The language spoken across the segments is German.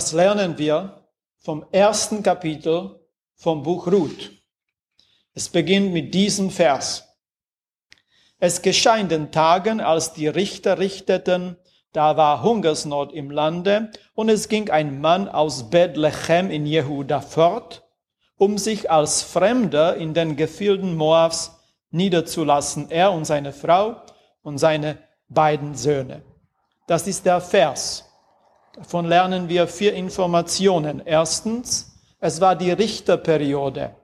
Was lernen wir vom ersten Kapitel vom Buch Ruth? Es beginnt mit diesem Vers. Es geschah in den Tagen, als die Richter richteten, da war Hungersnot im Lande, und es ging ein Mann aus Bethlehem in Jehuda fort, um sich als Fremder in den Gefilden Moabs niederzulassen, er und seine Frau und seine beiden Söhne. Das ist der Vers. Davon lernen wir vier Informationen. Erstens, es war die Richterperiode.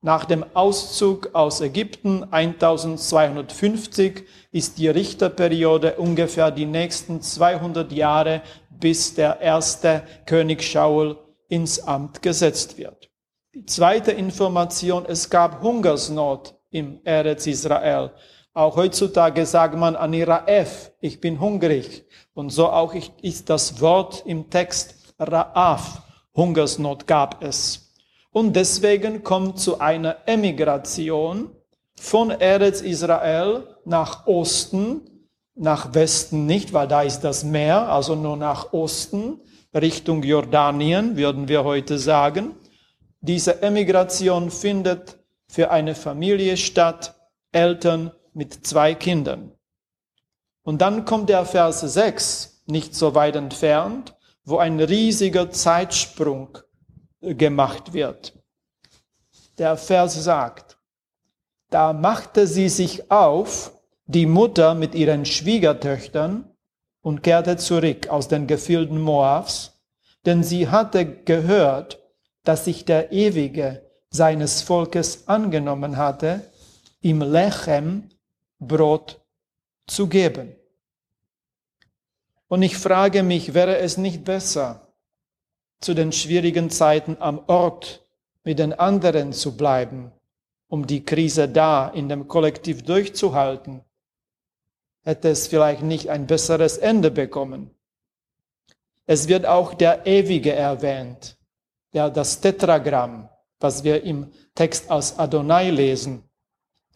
Nach dem Auszug aus Ägypten 1250 ist die Richterperiode ungefähr die nächsten 200 Jahre, bis der erste König Shaul ins Amt gesetzt wird. Die zweite Information, es gab Hungersnot im Eretz Israel. Auch heutzutage sagt man Aniraef, ich bin hungrig. Und so auch ist das Wort im Text Raaf, Hungersnot gab es. Und deswegen kommt zu einer Emigration von Eretz Israel nach Osten, nach Westen nicht, weil da ist das Meer, also nur nach Osten, Richtung Jordanien, würden wir heute sagen. Diese Emigration findet für eine Familie statt, Eltern mit zwei Kindern. Und dann kommt der Vers 6, nicht so weit entfernt, wo ein riesiger Zeitsprung gemacht wird. Der Vers sagt, da machte sie sich auf, die Mutter mit ihren Schwiegertöchtern, und kehrte zurück aus den Gefilden Moabs, denn sie hatte gehört, dass sich der Ewige seines Volkes angenommen hatte, ihm Lechem Brot zu geben. Und ich frage mich, wäre es nicht besser, zu den schwierigen Zeiten am Ort mit den anderen zu bleiben, um die Krise da in dem Kollektiv durchzuhalten? Hätte es vielleicht nicht ein besseres Ende bekommen? Es wird auch der Ewige erwähnt, ja, das Tetragramm, was wir im Text aus Adonai lesen.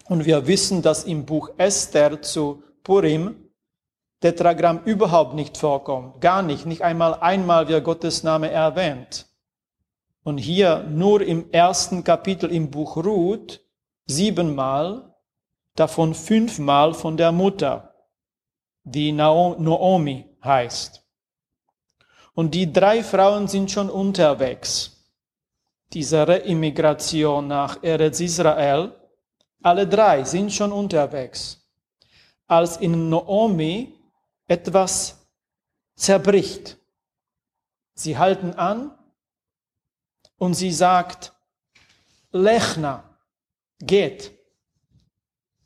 Und wir wissen, dass im Buch Esther zu Purim Tetragramm überhaupt nicht vorkommt. Gar nicht. Nicht einmal einmal wird Gottes Name erwähnt. Und hier nur im ersten Kapitel im Buch Ruth siebenmal, davon fünfmal von der Mutter, die Naomi heißt. Und die drei Frauen sind schon unterwegs. Diese Reimmigration nach Eretz Israel, alle drei sind schon unterwegs. Als in Naomi etwas zerbricht. Sie halten an Und sie sagt, Lechna, geht.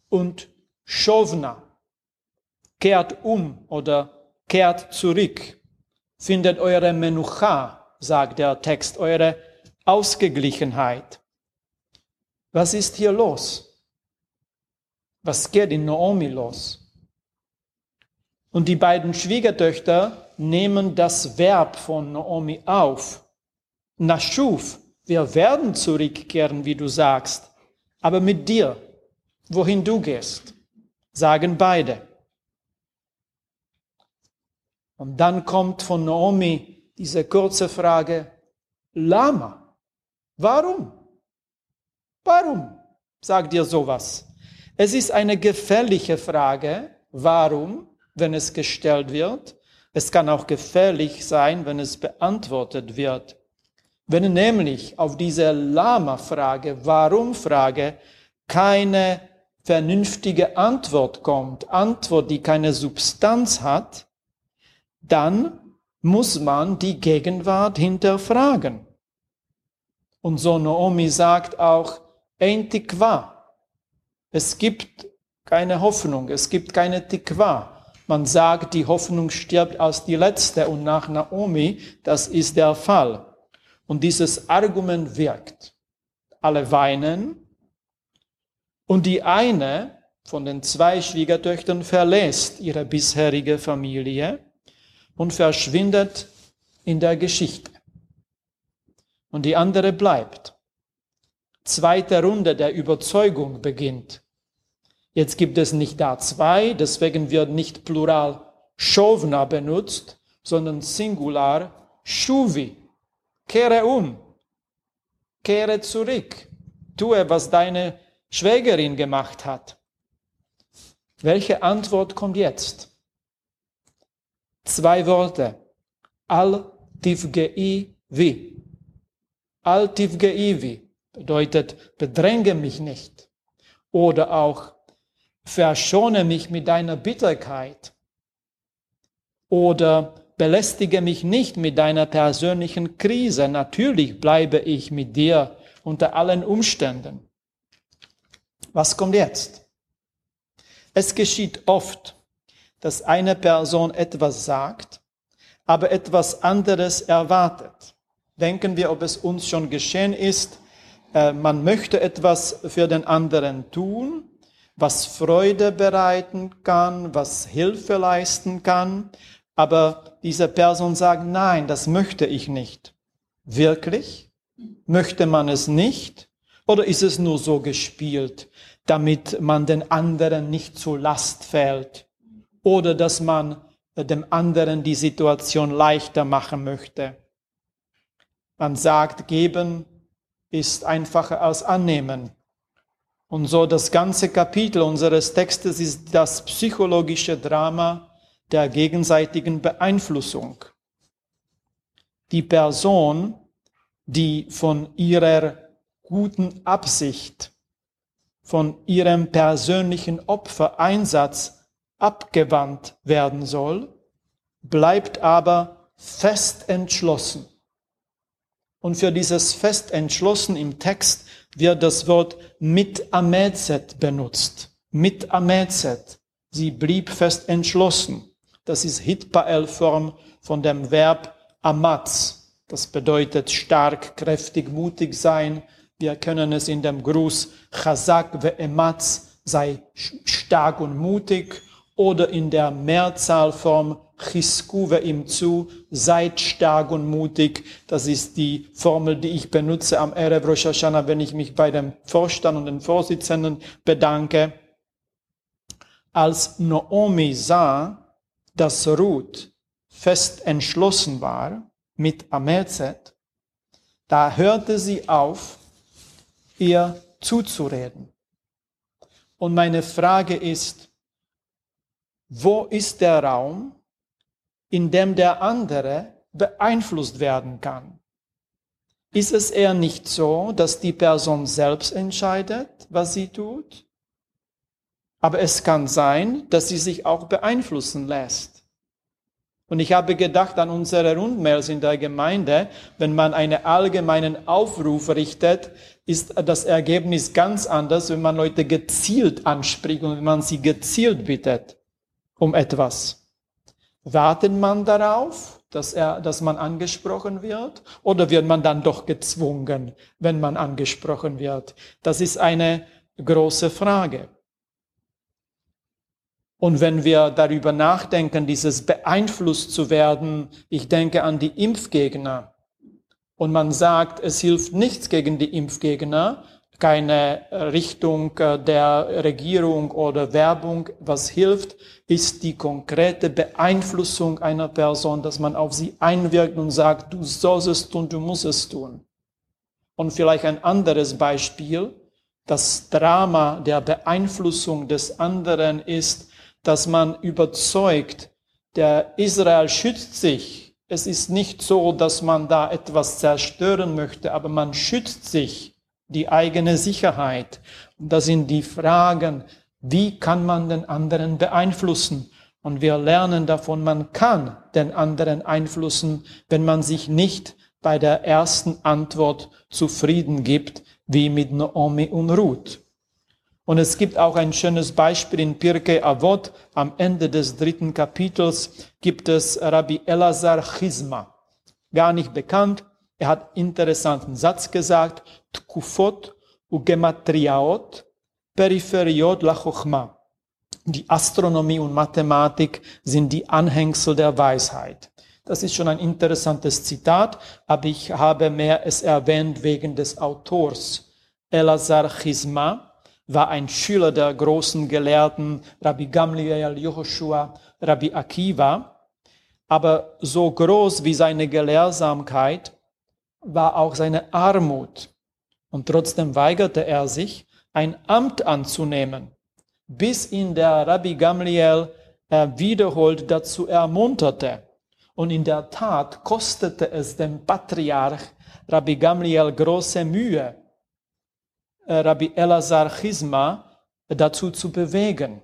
Und Shovna, kehrt um oder kehrt zurück. Findet eure Menucha, sagt der Text, eure Ausgeglichenheit. Was ist hier los? Was geht in Naomi los? Und die beiden Schwiegertöchter nehmen das Verb von Naomi auf. Naschuf, wir werden zurückkehren, wie du sagst, aber mit dir, wohin du gehst, sagen beide. Und dann kommt von Naomi diese kurze Frage, Lama, warum? Warum sagt ihr sowas? Es ist eine gefährliche Frage, warum, wenn es gestellt wird. Es kann auch gefährlich sein, wenn es beantwortet wird. Wenn nämlich auf diese Lama-Frage, Warum-Frage, keine vernünftige Antwort kommt, Antwort, die keine Substanz hat, dann muss man die Gegenwart hinterfragen. Und so Naomi sagt auch, ein Tikva. Es gibt keine Hoffnung, es gibt keine Tikva. Man sagt, die Hoffnung stirbt als die letzte und nach Naomi, das ist der Fall. Und dieses Argument wirkt. Alle weinen und die eine von den zwei Schwiegertöchtern verlässt ihre bisherige Familie und verschwindet in der Geschichte. Und die andere bleibt. Zweite Runde der Überzeugung beginnt. Jetzt gibt es nicht da zwei, deswegen wird nicht Plural Shovna benutzt, sondern Singular Shuvi. Kehre um, kehre zurück, tue, was deine Schwägerin gemacht hat. Welche Antwort kommt jetzt? Zwei Worte. Al tivgei vi. Al tivgei vi bedeutet, bedränge mich nicht. Oder auch verschone mich mit deiner Bitterkeit oder belästige mich nicht mit deiner persönlichen Krise. Natürlich bleibe ich mit dir unter allen Umständen. Was kommt jetzt? Es geschieht oft, dass eine Person etwas sagt, aber etwas anderes erwartet. Denken wir, ob es uns schon geschehen ist, äh, man möchte etwas für den anderen tun, was Freude bereiten kann, was Hilfe leisten kann, aber diese Person sagt, nein, das möchte ich nicht. Wirklich? Möchte man es nicht? Oder ist es nur so gespielt, damit man den anderen nicht zur Last fällt? Oder dass man dem anderen die Situation leichter machen möchte? Man sagt, geben ist einfacher als annehmen. Und so das ganze Kapitel unseres Textes ist das psychologische Drama der gegenseitigen Beeinflussung. Die Person, die von ihrer guten Absicht, von ihrem persönlichen Opfereinsatz abgewandt werden soll, bleibt aber fest entschlossen. Und für dieses fest entschlossen im Text wird das Wort mit Amezet benutzt. Mit Amezet. Sie blieb fest entschlossen. Das ist Hitpael-Form von dem Verb Amatz. Das bedeutet stark, kräftig, mutig sein. Wir können es in dem Gruß Chazak ve Ematz, sei stark und mutig. Oder in der Mehrzahlform Chiskuve ihm zu, seid stark und mutig. Das ist die Formel, die ich benutze am Erev Rosh Hashanah, wenn ich mich bei dem Vorstand und den Vorsitzenden bedanke. Als Naomi sah, dass Ruth fest entschlossen war mit Amezet, da hörte sie auf, ihr zuzureden. Und meine Frage ist, wo ist der Raum, in dem der andere beeinflusst werden kann. Ist es eher nicht so, dass die Person selbst entscheidet, was sie tut? Aber es kann sein, dass sie sich auch beeinflussen lässt. Und ich habe gedacht an unsere Rundmails in der Gemeinde, wenn man einen allgemeinen Aufruf richtet, ist das Ergebnis ganz anders, wenn man Leute gezielt anspricht und wenn man sie gezielt bittet um etwas. Wartet man darauf, dass, er, dass man angesprochen wird? Oder wird man dann doch gezwungen, wenn man angesprochen wird? Das ist eine große Frage. Und wenn wir darüber nachdenken, dieses beeinflusst zu werden, ich denke an die Impfgegner. Und man sagt, es hilft nichts gegen die Impfgegner, keine Richtung der Regierung oder Werbung. Was hilft, ist die konkrete Beeinflussung einer Person, dass man auf sie einwirkt und sagt, du sollst es tun, du musst es tun. Und vielleicht ein anderes Beispiel, das Drama der Beeinflussung des anderen ist, dass man überzeugt, der Israel schützt sich. Es ist nicht so, dass man da etwas zerstören möchte, aber man schützt sich, die eigene Sicherheit. Das sind die Fragen, wie kann man den anderen beeinflussen? Und wir lernen davon, man kann den anderen einflussen, wenn man sich nicht bei der ersten Antwort zufrieden gibt, wie mit Naomi und Ruth. Und es gibt auch ein schönes Beispiel in Pirkei Avot. Am Ende des dritten Kapitels gibt es Rabbi Elazar Chizma. Gar nicht bekannt. Er hat interessanten Satz gesagt. Tkufot ugematriaot peripheriot la. Die Astronomie und Mathematik sind die Anhängsel der Weisheit. Das ist schon ein interessantes Zitat, aber ich habe mehr es erwähnt wegen des Autors. Elazar Chizma war ein Schüler der großen Gelehrten Rabbi Gamliel, Joshua, Rabbi Akiva. Aber so groß wie seine Gelehrsamkeit war auch seine Armut. Und trotzdem weigerte er sich, ein Amt anzunehmen, bis ihn der Rabbi Gamliel wiederholt dazu ermunterte. Und in der Tat kostete es dem Patriarch Rabbi Gamliel große Mühe, äh, Rabbi Elazar Chizma dazu zu bewegen.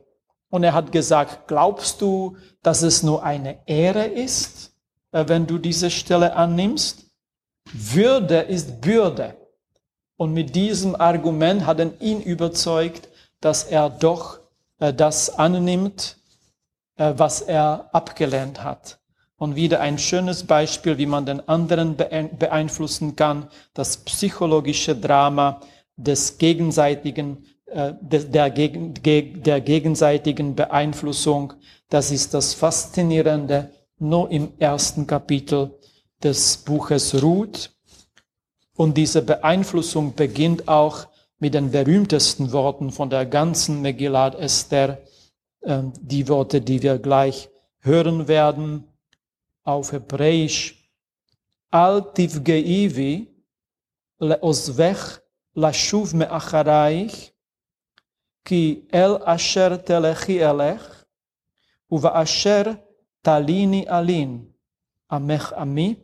Und er hat gesagt, glaubst du, dass es nur eine Ehre ist, äh, wenn du diese Stelle annimmst? Würde ist Bürde. Und mit diesem Argument hat er ihn überzeugt, dass er doch äh, das annimmt, was er abgelehnt hat. Und wieder ein schönes Beispiel, wie man den anderen beeinflussen kann, das psychologische Drama des gegenseitigen, äh, der, der gegenseitigen Beeinflussung. Das ist das Faszinierende nur im ersten Kapitel des Buches Ruth. Und diese Beeinflussung beginnt auch mit den berühmtesten Worten von der ganzen Megillat Esther, ähm, die Worte, die wir gleich hören werden, auf Hebräisch. Al tivgeivi leozvech lashuv me'acharaich ki el asher telechi elech uva asher talini alin amech ami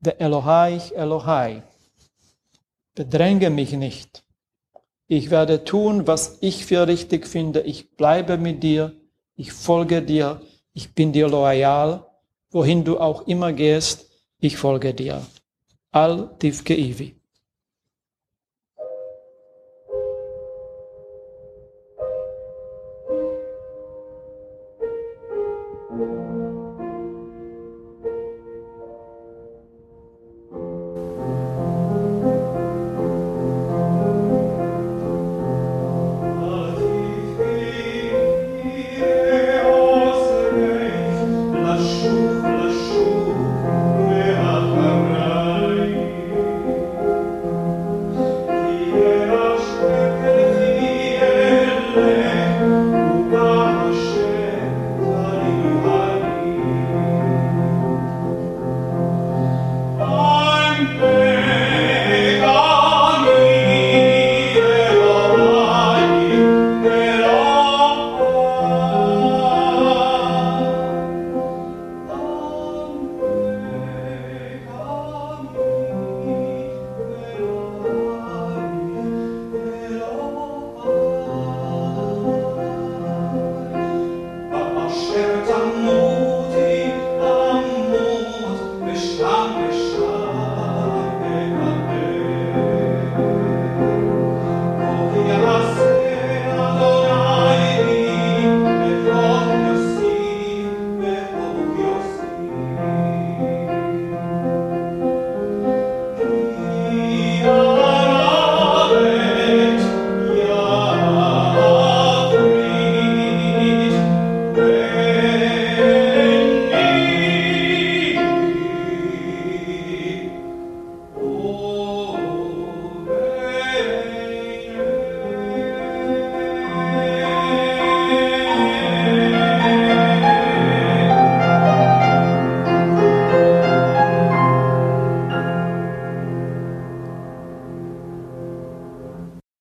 der Elohai, Elohai, bedränge mich nicht. Ich werde tun, was ich für richtig finde. Ich bleibe mit dir. Ich folge dir. Ich bin dir loyal. Wohin du auch immer gehst, ich folge dir. Al Tivke Ivi.